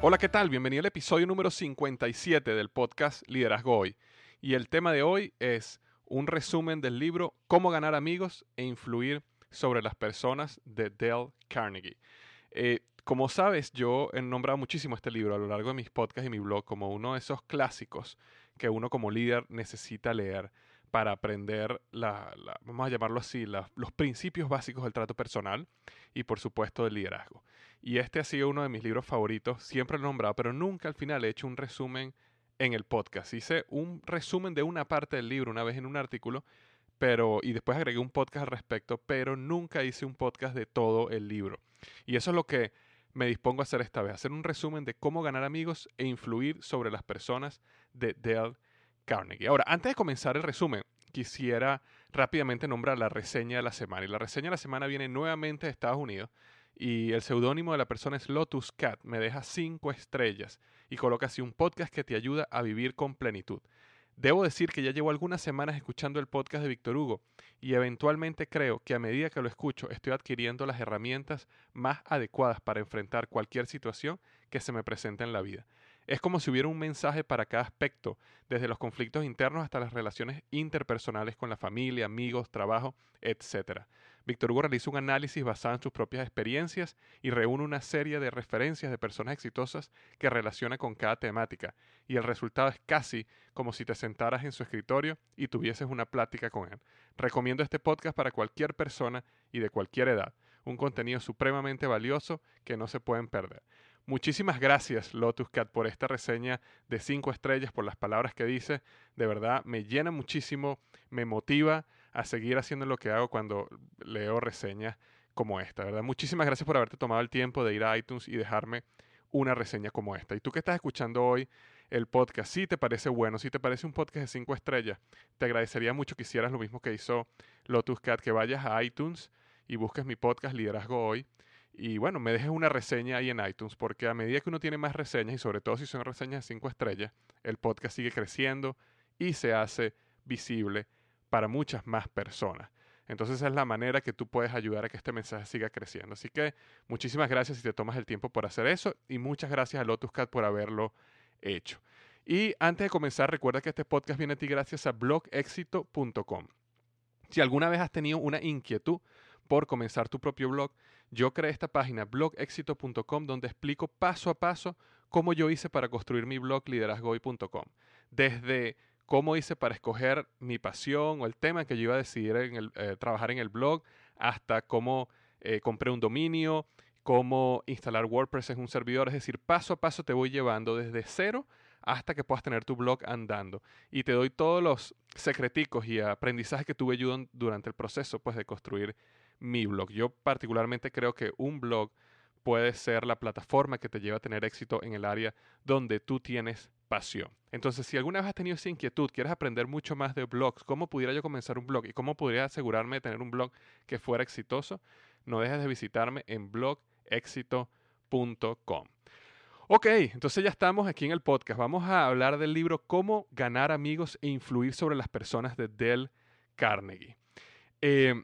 Hola, ¿qué tal? Bienvenido al episodio número 57 del podcast Liderazgo Hoy. Y el tema de hoy es un resumen del libro Cómo ganar amigos e influir sobre las personas de Dale Carnegie. Eh, como sabes, yo he nombrado muchísimo este libro a lo largo de mis podcasts y mi blog como uno de esos clásicos que uno como líder necesita leer para aprender, la, vamos a llamarlo así, los principios básicos del trato personal y por supuesto del liderazgo. Y este ha sido uno de mis libros favoritos, siempre lo he nombrado, pero nunca al final he hecho un resumen en el podcast. Hice un resumen de una parte del libro una vez en un artículo, pero y después agregué un podcast al respecto, pero nunca hice un podcast de todo el libro. Y eso es lo que me dispongo a hacer esta vez, hacer un resumen de cómo ganar amigos e influir sobre las personas de Dale Carnegie. Ahora, antes de comenzar el resumen, quisiera rápidamente nombrar la reseña de la semana. Y la reseña de la semana viene nuevamente de Estados Unidos y el seudónimo de la persona es Lotus Cat. Me deja cinco estrellas y coloca así un podcast que te ayuda a vivir con plenitud. Debo decir que ya llevo algunas semanas escuchando el podcast de Víctor Hugo y eventualmente creo que a medida que lo escucho estoy adquiriendo las herramientas más adecuadas para enfrentar cualquier situación que se me presente en la vida. Es como si hubiera un mensaje para cada aspecto, desde los conflictos internos hasta las relaciones interpersonales con la familia, amigos, trabajo, etc. Víctor Hugo realiza un análisis basado en sus propias experiencias y reúne una serie de referencias de personas exitosas que relaciona con cada temática, y el resultado es casi como si te sentaras en su escritorio y tuvieses una plática con él. Recomiendo este podcast para cualquier persona y de cualquier edad, un contenido supremamente valioso que no se pueden perder. Muchísimas gracias, Lotus Cat, por esta reseña de cinco estrellas, por las palabras que dice. De verdad, me llena muchísimo, me motiva a seguir haciendo lo que hago cuando leo reseñas como esta, ¿verdad? Muchísimas gracias por haberte tomado el tiempo de ir a iTunes y dejarme una reseña como esta. Y tú que estás escuchando hoy el podcast, si te parece bueno, si te parece un podcast de cinco estrellas, te agradecería mucho que hicieras lo mismo que hizo Lotus Cat, que vayas a iTunes y busques mi podcast Liderazgo Hoy y bueno, me dejes una reseña ahí en iTunes, porque a medida que uno tiene más reseñas, y sobre todo si son reseñas de 5 estrellas, el podcast sigue creciendo y se hace visible para muchas más personas. Entonces esa es la manera que tú puedes ayudar a que este mensaje siga creciendo. Así que muchísimas gracias si te tomas el tiempo por hacer eso y muchas gracias a LotusCat por haberlo hecho. Y antes de comenzar, recuerda que este podcast viene a ti gracias a blogexito.com. Si alguna vez has tenido una inquietud por comenzar tu propio blog, yo creé esta página blogexito.com donde explico paso a paso cómo yo hice para construir mi blog liderazgoy.com. Desde cómo hice para escoger mi pasión o el tema que yo iba a decidir en el, eh, trabajar en el blog, hasta cómo eh, compré un dominio, cómo instalar WordPress en un servidor. Es decir, paso a paso te voy llevando desde cero hasta que puedas tener tu blog andando. Y te doy todos los secreticos y aprendizajes que tuve yo durante el proceso pues, de construir mi blog. Yo particularmente creo que un blog puede ser la plataforma que te lleva a tener éxito en el área donde tú tienes pasión. Entonces, si alguna vez has tenido esa inquietud, quieres aprender mucho más de blogs, cómo pudiera yo comenzar un blog y cómo podría asegurarme de tener un blog que fuera exitoso, no dejes de visitarme en blogexito.com. Ok, entonces ya estamos aquí en el podcast. Vamos a hablar del libro Cómo ganar amigos e influir sobre las personas de Dale Carnegie. Eh,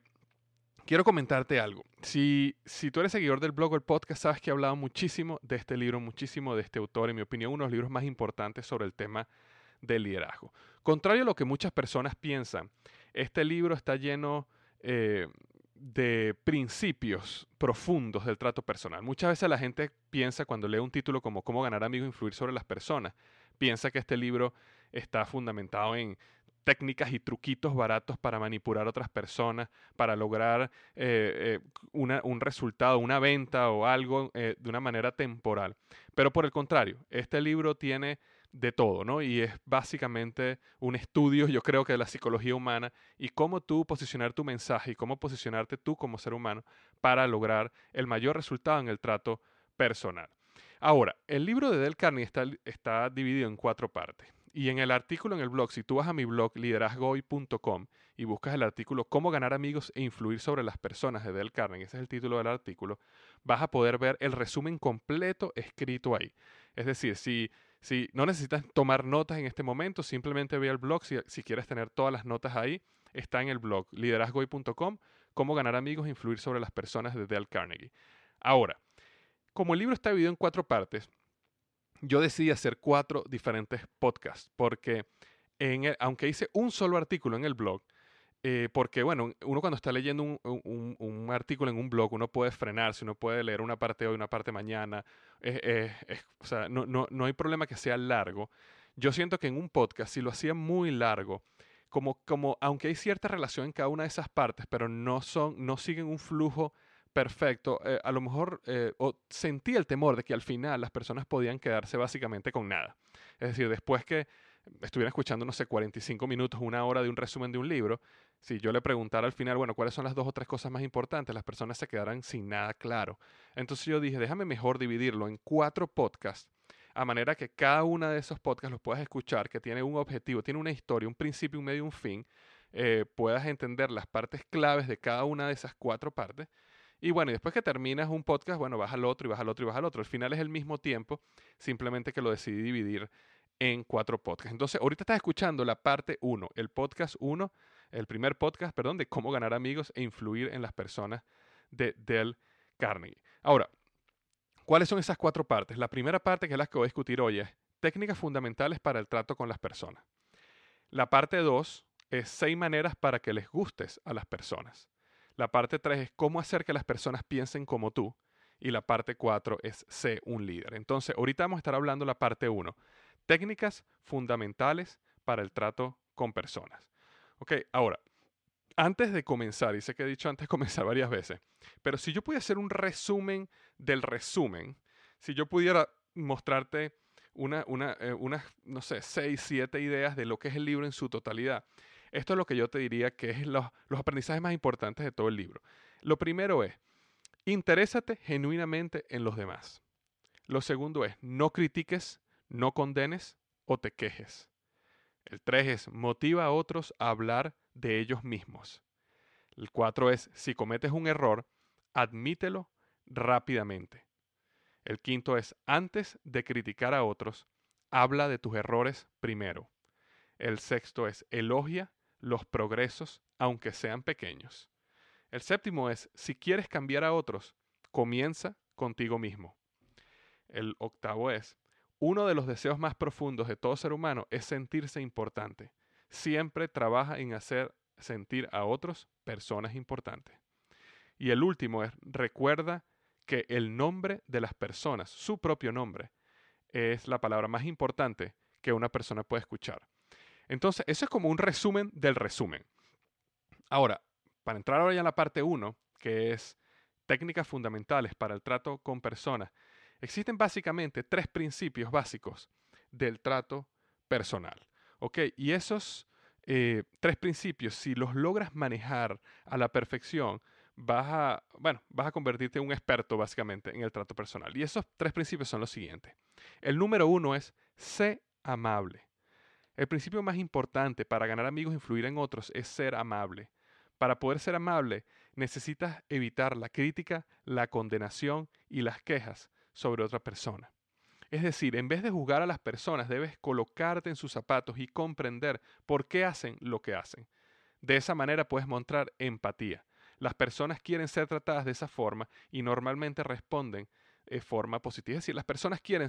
quiero comentarte algo. Si, si tú eres seguidor del blog o el podcast, sabes que he hablado muchísimo de este libro, muchísimo de este autor, en mi opinión, uno de los libros más importantes sobre el tema del liderazgo. Contrario a lo que muchas personas piensan, este libro está lleno eh, de principios profundos del trato personal. Muchas veces la gente piensa cuando lee un título como Cómo ganar amigos e influir sobre las personas, piensa que este libro está fundamentado en técnicas y truquitos baratos para manipular a otras personas, para lograr eh, eh, un resultado, una venta o algo eh, de una manera temporal. Pero por el contrario, este libro tiene de todo, ¿no? Y es básicamente un estudio, yo creo que de la psicología humana y cómo tú posicionar tu mensaje y cómo posicionarte tú como ser humano para lograr el mayor resultado en el trato personal. Ahora, el libro de Del Carney está, está dividido en cuatro partes. Y en el artículo en el blog, si tú vas a mi blog liderazgoy.com y buscas el artículo Cómo ganar amigos e influir sobre las personas de Del Carnegie, ese es el título del artículo, vas a poder ver el resumen completo escrito ahí. Es decir, si, si no necesitas tomar notas en este momento, simplemente ve al blog si, si quieres tener todas las notas ahí. Está en el blog liderazgoy.com, Cómo ganar amigos e influir sobre las personas de Del Carnegie. Ahora, como el libro está dividido en cuatro partes, yo decidí hacer cuatro diferentes podcasts, porque aunque hice un solo artículo en el blog, eh, porque bueno, uno cuando está leyendo un, artículo en un blog, uno puede frenarse, uno puede leer una parte hoy, una parte mañana, o sea, no, no, no hay problema que sea largo. Yo siento que en un podcast, si lo hacía muy largo, como, como aunque hay cierta relación en cada una de esas partes, pero no, son, no siguen un flujo perfecto, eh, a lo mejor eh, o sentí el temor de que al final las personas podían quedarse básicamente con nada. Es decir, después que estuvieran escuchando, no sé, 45 minutos, una hora de un resumen de un libro, si yo le preguntara al final, bueno, ¿cuáles son las dos o tres cosas más importantes? Las personas se quedarán sin nada claro. Entonces yo dije, déjame mejor dividirlo en cuatro podcasts, a manera que cada una de esos podcasts los puedas escuchar, que tiene un objetivo, tiene una historia, un principio, un medio, un fin, eh, puedas entender las partes claves de cada una de esas cuatro partes y bueno, y después que terminas un podcast, bueno, vas al otro y vas al otro y vas al otro. Al final es el mismo tiempo, simplemente que lo decidí dividir en cuatro podcasts. Entonces, ahorita estás escuchando la parte 1, el podcast 1, el primer podcast, perdón, de cómo ganar amigos e influir en las personas de Del Carnegie. Ahora, ¿cuáles son esas cuatro partes? La primera parte, que es la que voy a discutir hoy, es técnicas fundamentales para el trato con las personas. La parte 2 es seis maneras para que les gustes a las personas. La parte 3 es cómo hacer que las personas piensen como tú. Y la parte 4 es ser un líder. Entonces, ahorita vamos a estar hablando la parte 1. Técnicas fundamentales para el trato con personas. Ok, ahora, antes de comenzar, y sé que he dicho antes de comenzar varias veces, pero si yo pudiera hacer un resumen del resumen, si yo pudiera mostrarte una, una, eh, unas, no sé, seis, siete ideas de lo que es el libro en su totalidad, esto es lo que yo te diría que es los, los aprendizajes más importantes de todo el libro. Lo primero es, interésate genuinamente en los demás. Lo segundo es, no critiques, no condenes o te quejes. El tres es, motiva a otros a hablar de ellos mismos. El cuatro es, si cometes un error, admítelo rápidamente. El quinto es, antes de criticar a otros, habla de tus errores primero. El sexto es, elogia los progresos, aunque sean pequeños. El séptimo es, si quieres cambiar a otros, comienza contigo mismo. El octavo es, uno de los deseos más profundos de todo ser humano es sentirse importante. Siempre trabaja en hacer sentir a otros personas importantes. Y el último es, recuerda que el nombre de las personas, su propio nombre, es la palabra más importante que una persona puede escuchar. Entonces, eso es como un resumen del resumen. Ahora, para entrar ahora ya en la parte 1, que es técnicas fundamentales para el trato con personas, existen básicamente tres principios básicos del trato personal. ¿Ok? Y esos eh, tres principios, si los logras manejar a la perfección, vas a, bueno, vas a convertirte en un experto básicamente en el trato personal. Y esos tres principios son los siguientes. El número uno es sé amable. El principio más importante para ganar amigos e influir en otros es ser amable. Para poder ser amable, necesitas evitar la crítica, la condenación y las quejas sobre otra persona. Es decir, en vez de juzgar a las personas, debes colocarte en sus zapatos y comprender por qué hacen lo que hacen. De esa manera puedes mostrar empatía. Las personas quieren ser tratadas de esa forma y normalmente responden de forma positiva. Es decir, las personas quieren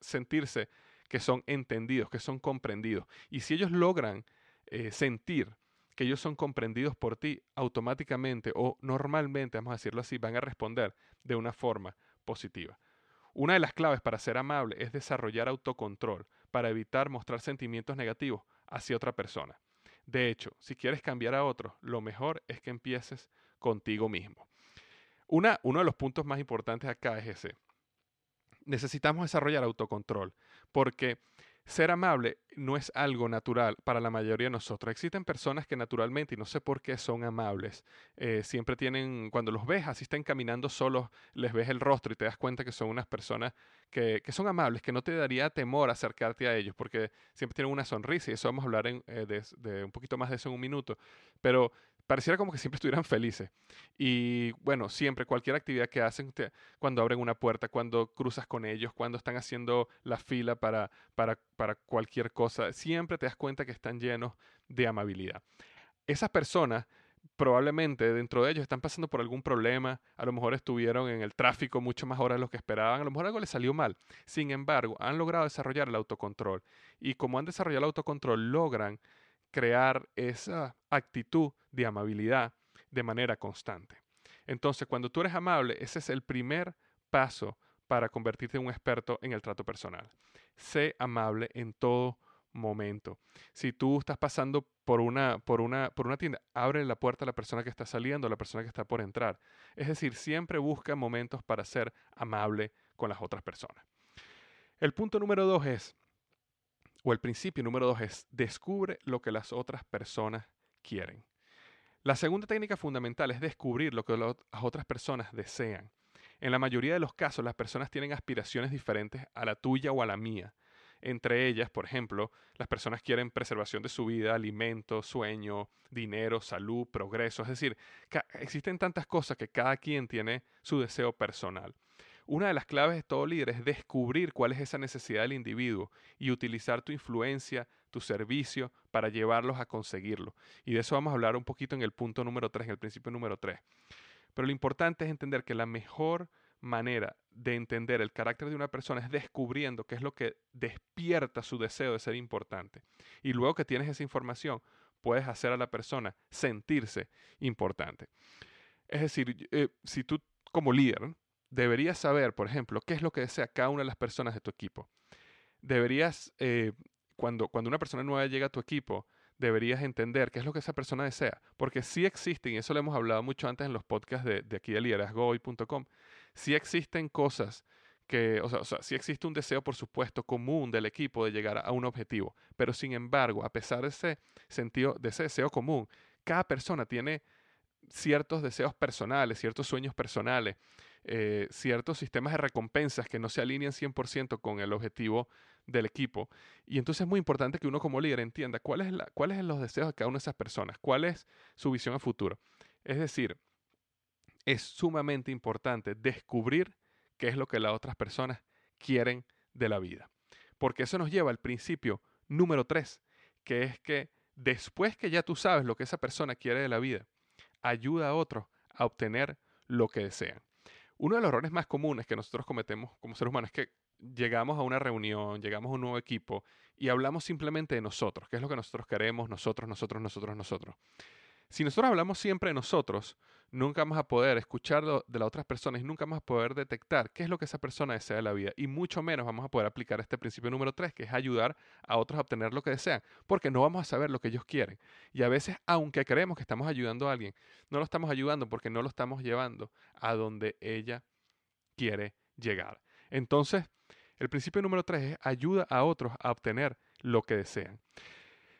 sentirse que son entendidos, que son comprendidos. Y si ellos logran eh, sentir que ellos son comprendidos por ti, automáticamente o normalmente, vamos a decirlo así, van a responder de una forma positiva. Una de las claves para ser amable es desarrollar autocontrol para evitar mostrar sentimientos negativos hacia otra persona. De hecho, si quieres cambiar a otro, lo mejor es que empieces contigo mismo. Una, uno de los puntos más importantes acá es ese. Necesitamos desarrollar autocontrol porque ser amable no es algo natural para la mayoría de nosotros. Existen personas que naturalmente, y no sé por qué son amables, eh, siempre tienen, cuando los ves, así están caminando solos, les ves el rostro y te das cuenta que son unas personas que, que son amables, que no te daría temor acercarte a ellos, porque siempre tienen una sonrisa, y eso vamos a hablar eh, de, de, un poquito más de eso en un minuto. Pero pareciera como que siempre estuvieran felices. Y bueno, siempre, cualquier actividad que hacen, cuando abren una puerta, cuando cruzas con ellos, cuando están haciendo la fila para, para, para cualquier cosa, siempre te das cuenta que están llenos de amabilidad. Esas personas probablemente dentro de ellos están pasando por algún problema, a lo mejor estuvieron en el tráfico mucho más horas de lo que esperaban, a lo mejor algo les salió mal. Sin embargo, han logrado desarrollar el autocontrol y como han desarrollado el autocontrol, logran crear esa actitud de amabilidad de manera constante. Entonces, cuando tú eres amable, ese es el primer paso para convertirte en un experto en el trato personal. Sé amable en todo momento. Si tú estás pasando por una, por una, por una tienda, abre la puerta a la persona que está saliendo, a la persona que está por entrar. Es decir, siempre busca momentos para ser amable con las otras personas. El punto número dos es, o el principio número dos es, descubre lo que las otras personas quieren. La segunda técnica fundamental es descubrir lo que las otras personas desean. En la mayoría de los casos, las personas tienen aspiraciones diferentes a la tuya o a la mía. Entre ellas, por ejemplo, las personas quieren preservación de su vida, alimento, sueño, dinero, salud, progreso. Es decir, existen tantas cosas que cada quien tiene su deseo personal. Una de las claves de todo líder es descubrir cuál es esa necesidad del individuo y utilizar tu influencia, tu servicio para llevarlos a conseguirlo. Y de eso vamos a hablar un poquito en el punto número 3, en el principio número 3. Pero lo importante es entender que la mejor manera de entender el carácter de una persona es descubriendo qué es lo que despierta su deseo de ser importante. Y luego que tienes esa información, puedes hacer a la persona sentirse importante. Es decir, eh, si tú como líder deberías saber, por ejemplo, qué es lo que desea cada una de las personas de tu equipo. Deberías, eh, cuando, cuando una persona nueva llega a tu equipo, deberías entender qué es lo que esa persona desea. Porque sí existen, y eso lo hemos hablado mucho antes en los podcasts de, de aquí de liderazgohoy.com, sí existen cosas que, o sea, o sea, sí existe un deseo, por supuesto, común del equipo de llegar a un objetivo. Pero sin embargo, a pesar de ese sentido, de ese deseo común, cada persona tiene ciertos deseos personales, ciertos sueños personales, eh, ciertos sistemas de recompensas que no se alinean 100% con el objetivo del equipo. Y entonces es muy importante que uno como líder entienda cuáles son los deseos de cada una de esas personas, cuál es su visión a futuro. Es decir, es sumamente importante descubrir qué es lo que las otras personas quieren de la vida. Porque eso nos lleva al principio número 3, que es que después que ya tú sabes lo que esa persona quiere de la vida, ayuda a otros a obtener lo que desean. Uno de los errores más comunes que nosotros cometemos como seres humanos es que llegamos a una reunión, llegamos a un nuevo equipo y hablamos simplemente de nosotros, qué es lo que nosotros queremos, nosotros, nosotros, nosotros, nosotros. Si nosotros hablamos siempre de nosotros, nunca vamos a poder escucharlo de las otras personas y nunca vamos a poder detectar qué es lo que esa persona desea de la vida. Y mucho menos vamos a poder aplicar este principio número tres, que es ayudar a otros a obtener lo que desean, porque no vamos a saber lo que ellos quieren. Y a veces, aunque creemos que estamos ayudando a alguien, no lo estamos ayudando porque no lo estamos llevando a donde ella quiere llegar. Entonces, el principio número tres es ayuda a otros a obtener lo que desean.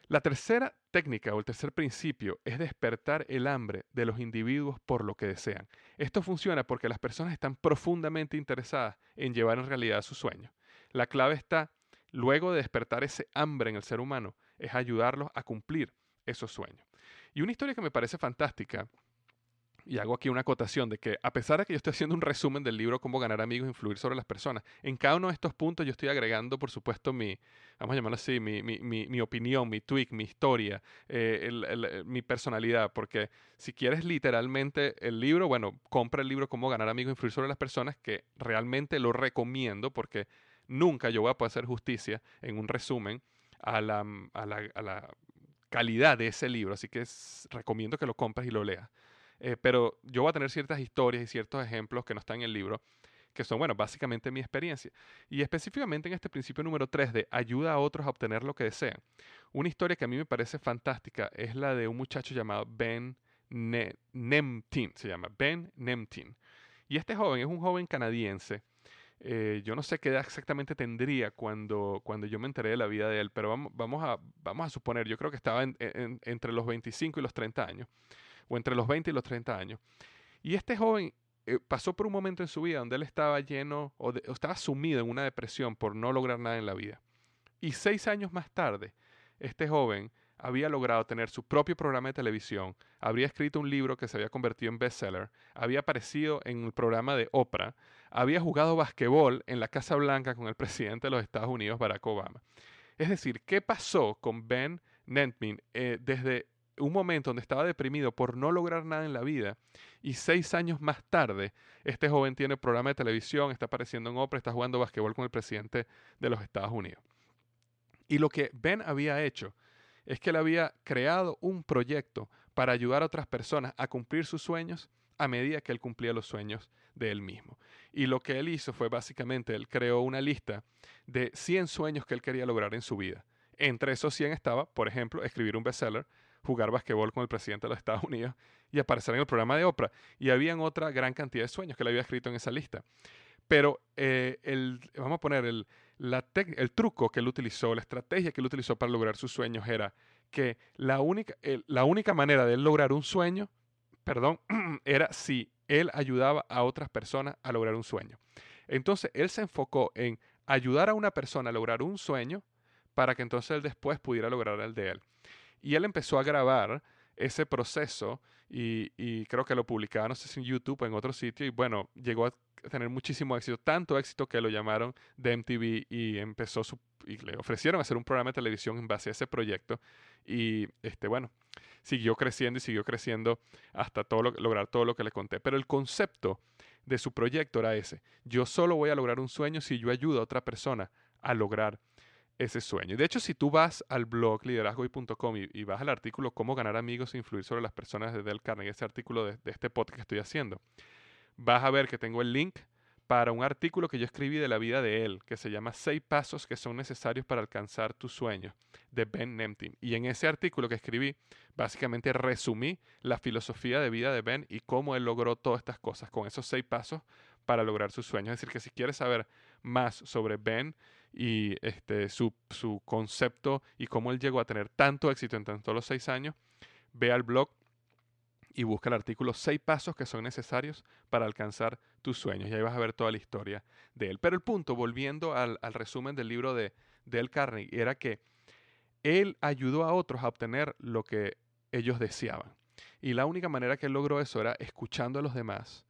La tercera técnica o el tercer principio es despertar el hambre de los individuos por lo que desean. Esto funciona porque las personas están profundamente interesadas en llevar en realidad sus sueños. La clave está, luego de despertar ese hambre en el ser humano, es ayudarlos a cumplir esos sueños. Y una historia que me parece fantástica y hago aquí una acotación de que a pesar de que yo estoy haciendo un resumen del libro Cómo ganar amigos e influir sobre las personas, en cada uno de estos puntos yo estoy agregando, por supuesto, mi, vamos a llamarlo así, mi, mi, mi, opinión, mi tweak, mi historia, eh, mi personalidad, porque si quieres literalmente el libro, bueno, compra el libro Cómo ganar amigos e influir sobre las personas, que realmente lo recomiendo porque nunca yo voy a poder hacer justicia en un resumen a la, a la, a la calidad de ese libro, así que recomiendo que lo compres y lo leas. Eh, pero yo voy a tener ciertas historias y ciertos ejemplos que no están en el libro, que son, bueno, básicamente mi experiencia. Y específicamente en este principio número 3 de ayuda a otros a obtener lo que desean. Una historia que a mí me parece fantástica es la de un muchacho llamado Ben Nemtin, se llama Ben Nemtin. Y este joven es un joven canadiense. Eh, yo no sé qué edad exactamente tendría cuando, cuando yo me enteré de la vida de él, pero vamos, vamos, a, vamos a suponer, yo creo que estaba entre los 25 y los 30 años o entre los 20 y los 30 años. Y este joven eh, pasó por un momento en su vida donde él estaba lleno o, estaba sumido en una depresión por no lograr nada en la vida. Y seis años más tarde, este joven había logrado tener su propio programa de televisión, habría escrito un libro que se había convertido en bestseller, había aparecido en el programa de Oprah, había jugado basquetbol en la Casa Blanca con el presidente de los Estados Unidos, Barack Obama. Es decir, ¿qué pasó con Ben Nentmin eh, desde un momento donde estaba deprimido por no lograr nada en la vida y seis años más tarde este joven tiene programa de televisión, está apareciendo en Oprah, está jugando basquetbol con el presidente de los Estados Unidos. Y lo que Ben había hecho es que él había creado un proyecto para ayudar a otras personas a cumplir sus sueños a medida que él cumplía los sueños de él mismo. Y lo que él hizo fue básicamente, él creó una lista de 100 sueños que él quería lograr en su vida. Entre esos 100 estaba, por ejemplo, escribir un bestseller, jugar basquetbol con el presidente de los Estados Unidos y aparecer en el programa de Oprah. Y habían otra gran cantidad de sueños que él había escrito en esa lista. Pero eh, el, vamos a poner el, la el truco que él utilizó, la estrategia que él utilizó para lograr sus sueños era que la única, la única manera de él lograr un sueño, perdón, era si él ayudaba a otras personas a lograr un sueño. Entonces él se enfocó en ayudar a una persona a lograr un sueño para que entonces él después pudiera lograr el de él. Y él empezó a grabar ese proceso y, creo que lo publicaba, no sé si en YouTube o en otro sitio, y bueno, llegó a tener muchísimo éxito, tanto éxito que lo llamaron de MTV y empezó su, y le ofrecieron hacer un programa de televisión en base a ese proyecto y este bueno, siguió creciendo y siguió creciendo hasta lograr todo lo que le conté, pero el concepto de su proyecto era ese, yo solo voy a lograr un sueño si yo ayudo a otra persona a lograr ese sueño. De hecho, si tú vas al blog liderazgoy.com y, vas al artículo Cómo ganar amigos e influir sobre las personas de Del Carnegie, ese artículo de, de, este podcast que estoy haciendo, vas a ver que tengo el link para un artículo que yo escribí de la vida de él, que se llama Seis pasos que son necesarios para alcanzar tus sueños, de Ben Nemtin. Y en ese artículo que escribí, básicamente resumí la filosofía de vida de Ben y cómo él logró todas estas cosas con esos seis pasos para lograr sus sueños. Es decir, que si quieres saber más sobre Ben y este, su, su concepto y cómo él llegó a tener tanto éxito en tanto los seis años, ve al blog y busca el artículo seis pasos que son necesarios para alcanzar tus sueños. Y ahí vas a ver toda la historia de él. Pero el punto, volviendo al, al resumen del libro de Dale Carnegie, era que él ayudó a otros a obtener lo que ellos deseaban. Y la única manera que él logró eso era escuchando a los demás,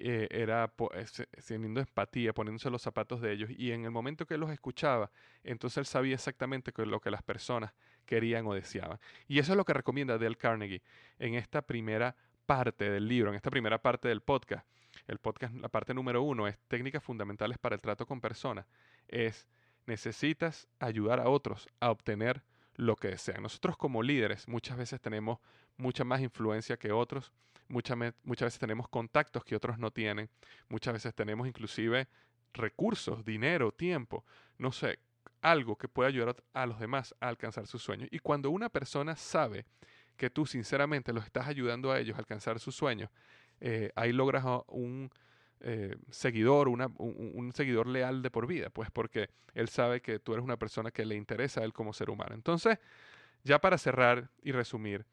eh, era eh, teniendo empatía, poniéndose los zapatos de ellos. Y en el momento que los escuchaba, entonces él sabía exactamente lo que las personas querían o deseaban. Y eso es lo que recomienda Dale Carnegie en esta primera parte del libro, en esta primera parte del podcast. El podcast, la parte número uno, es técnicas fundamentales para el trato con personas. Es necesitas ayudar a otros a obtener lo que desean. Nosotros como líderes muchas veces tenemos mucha más influencia que otros, muchas, muchas veces tenemos contactos que otros no tienen, muchas veces tenemos inclusive recursos, dinero, tiempo, no sé, algo que pueda ayudar a los demás a alcanzar sus sueños. Y cuando una persona sabe que tú sinceramente los estás ayudando a ellos a alcanzar sus sueños, eh, ahí logras un eh, seguidor, un, un, seguidor leal de por vida, pues porque él sabe que tú eres una persona que le interesa a él como ser humano. Entonces, ya para cerrar y resumir,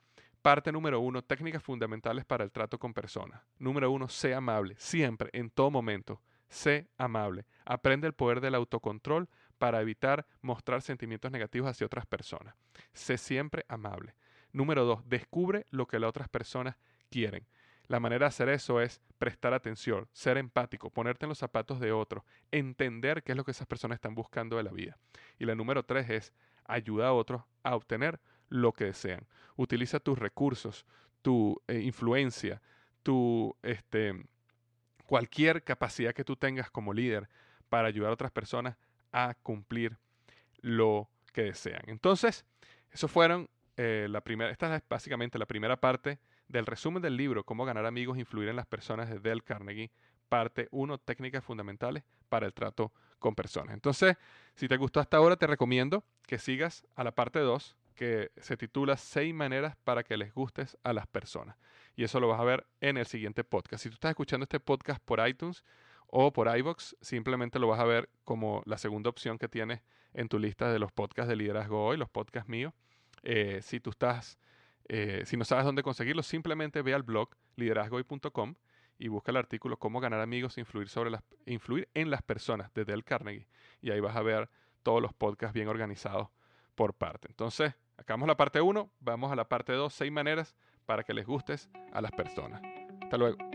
parte número uno, técnicas fundamentales para el trato con personas. Número uno, sé amable, siempre, en todo momento. Sé amable. Aprende el poder del autocontrol para evitar mostrar sentimientos negativos hacia otras personas. Sé siempre amable. Número dos, descubre lo que las otras personas quieren. La manera de hacer eso es prestar atención, ser empático, ponerte en los zapatos de otro, entender qué es lo que esas personas están buscando de la vida. Y la número tres es ayuda a otros a obtener lo que desean. Utiliza tus recursos, tu eh, influencia, tu este, cualquier capacidad que tú tengas como líder para ayudar a otras personas a cumplir lo que desean. Entonces, eso fueron eh, la primera, esta es básicamente la primera parte del resumen del libro Cómo ganar amigos e influir en las personas de Dale Carnegie, parte 1, técnicas fundamentales para el trato con personas. Entonces, si te gustó hasta ahora, te recomiendo que sigas a la parte 2, que se titula Seis maneras para que les gustes a las personas. Y eso lo vas a ver en el siguiente podcast. Si tú estás escuchando este podcast por iTunes o por iVoox, simplemente lo vas a ver como la segunda opción que tienes en tu lista de los podcasts de liderazgo hoy, los podcasts míos. Eh, si tú estás, eh, si no sabes dónde conseguirlo, simplemente ve al blog liderazgohoy.com y busca el artículo Cómo ganar amigos e influir, sobre las, influir en las personas de Dale Carnegie. Y ahí vas a ver todos los podcasts bien organizados por parte. Entonces, acabamos la parte 1, vamos a la parte 2, seis maneras para que les gustes a las personas. Hasta luego.